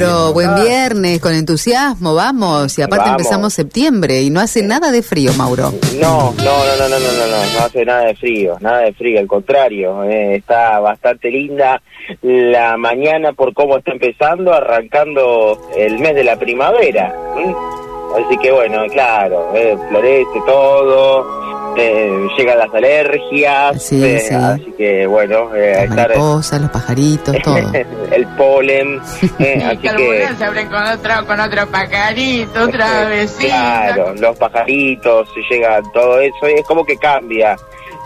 Pero buen viernes, con entusiasmo, vamos. Y aparte Vamos. empezamos septiembre y no hace nada de frío, Mauro. No, no, no, no, no, no, no, no, no hace nada de frío, nada de frío, al contrario, eh, está bastante linda la mañana por cómo está empezando, arrancando el mes de la primavera. Así que bueno, claro, eh, florece todo, eh, llegan las alergias, Sí, eh, sí. así que bueno, eh, Las estar mariposas, los pajaritos, todo. el polen, eh, así que... Algunas se abren con otro, con otro pajarito, otra vecina. Claro, los pajaritos, llega todo eso, y es como que cambia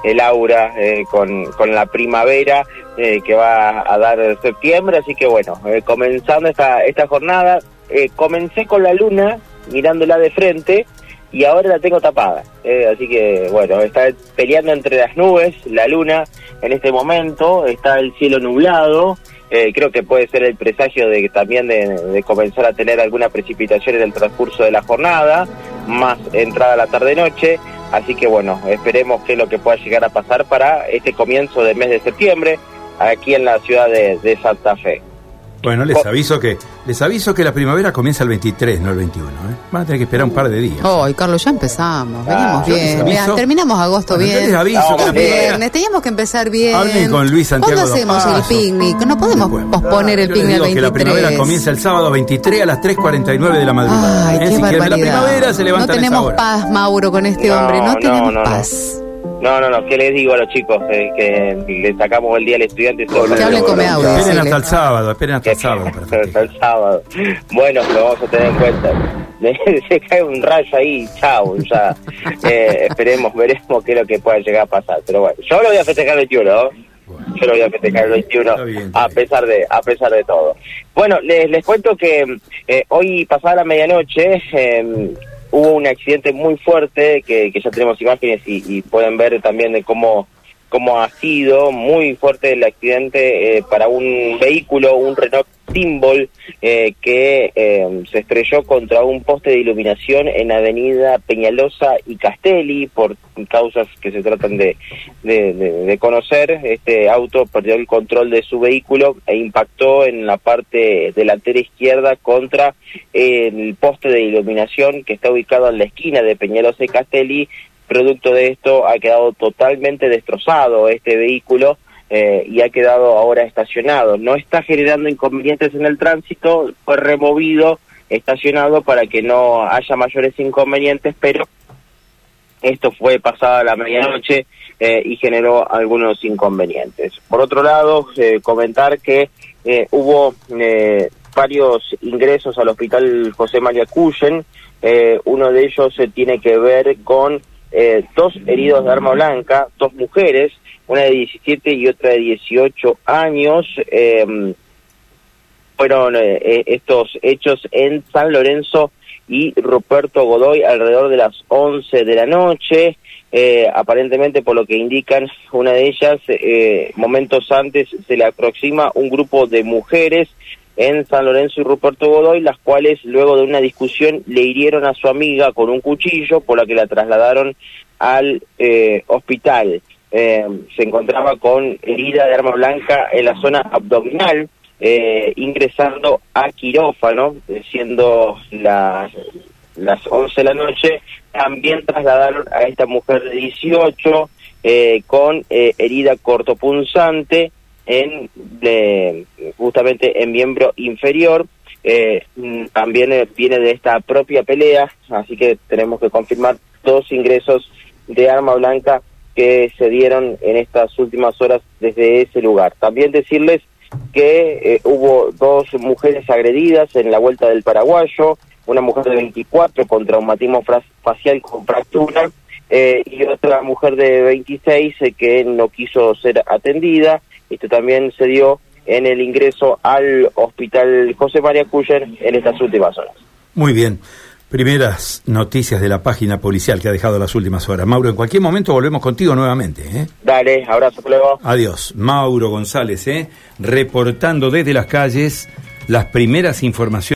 el aura eh, con, con la primavera eh, que va a dar septiembre, así que bueno, eh, comenzando esta, esta jornada, eh, comencé con la luna mirándola de frente y ahora la tengo tapada, eh, así que bueno, está peleando entre las nubes, la luna en este momento, está el cielo nublado, eh, creo que puede ser el presagio de también de, de comenzar a tener alguna precipitación en el transcurso de la jornada, más entrada la tarde-noche. Así que bueno, esperemos que es lo que pueda llegar a pasar para este comienzo del mes de septiembre aquí en la ciudad de, de Santa Fe. Bueno, les aviso que les aviso que la primavera comienza el 23, no el 21. ¿eh? Van a tener que esperar un par de días. Ay, Carlos, ya empezamos. Ah, Venimos yo les bien. aviso. Vean, terminamos agosto Bueno, yo bien. les aviso No, que la primavera... Viernes, teníamos que empezar bien. Hablen con Luis Santiago ¿Cuándo hacemos el picnic? No podemos Bueno, posponer el yo les picnic al digo que la 23. primavera comienza el sábado 23 a las 3.49 de la madrugada. Ay, ¿eh? qué Si ver la barbaridad. primavera, se no levantan a esa tenemos hora. paz, Mauro, con este No, hombre. No no, tenemos no, no. paz. No, no, no, ¿qué les digo a los chicos? Eh, que le sacamos el día al estudiante. solo Que hablen con mi audio. Esperen hasta el sábado, esperen hasta el sábado. hasta el sábado. Bueno, lo vamos a tener en cuenta. Se cae un rayo ahí, chao, ya. Eh, esperemos, veremos qué es lo que pueda llegar a pasar. Pero bueno, yo lo voy a festejar el 21, ¿no? Yo lo voy a festejar el 21, Está bien, está a pesar de a pesar de todo. Bueno, les, les cuento que eh, hoy pasada la medianoche eh, hubo un accidente muy fuerte que, que ya tenemos imágenes y, y pueden ver también de cómo cómo ha sido. Muy fuerte el accidente eh, para un vehículo, un Renault Symbol, eh, que eh, se estrelló contra un poste de iluminación en Avenida Peñalosa y Castelli por causas que se tratan de, de, de- de conocer. Este auto perdió el control de su vehículo e impactó en la parte delantera izquierda contra el poste de iluminación que está ubicado en la esquina de Peñalosa y Castelli Producto de esto ha quedado totalmente destrozado este vehículo eh, y ha quedado ahora estacionado. No está generando inconvenientes en el tránsito, fue removido, estacionado para que no haya mayores inconvenientes, pero esto fue pasada la medianoche eh, y generó algunos inconvenientes. Por otro lado, eh, comentar que eh, hubo eh, varios ingresos al hospital José María Cuyen. Uno de ellos tiene que ver con eh, dos heridos de arma blanca, dos mujeres, una de 17 y otra de 18 años. eh, fueron eh, eh, estos hechos en San Lorenzo y Ruperto Godoy alrededor de las 11 de la noche. Eh, aparentemente, por lo que indican, una de ellas, eh, momentos antes, se le aproxima un grupo de mujeres en San Lorenzo y Ruperto Godoy, las cuales luego de una discusión le hirieron a su amiga con un cuchillo, por la que la trasladaron al eh, hospital. Eh, se encontraba con herida de arma blanca en la zona abdominal, eh, ingresando a quirófano, eh, siendo las, las 11 de la noche. También trasladaron a esta mujer de 18 eh, con herida cortopunzante en eh, justamente en miembro inferior. Eh, mm, también eh, viene de esta propia pelea, así que tenemos que confirmar dos ingresos de arma blanca que se dieron en estas últimas horas desde ese lugar. También decirles que eh, hubo dos mujeres agredidas en la vuelta del paraguayo, una mujer de 24 con traumatismo facial con fractura eh, y otra mujer de 26 eh, que no quiso ser atendida. Esto también se dio en el ingreso al hospital José María Cuyen en estas últimas horas. Muy bien. Primeras noticias de la página policial que ha dejado las últimas horas. Mauro, en cualquier momento volvemos contigo nuevamente. ¿eh? Dale, abrazo, luego. Adiós. Mauro González, ¿eh? reportando desde las calles las primeras informaciones.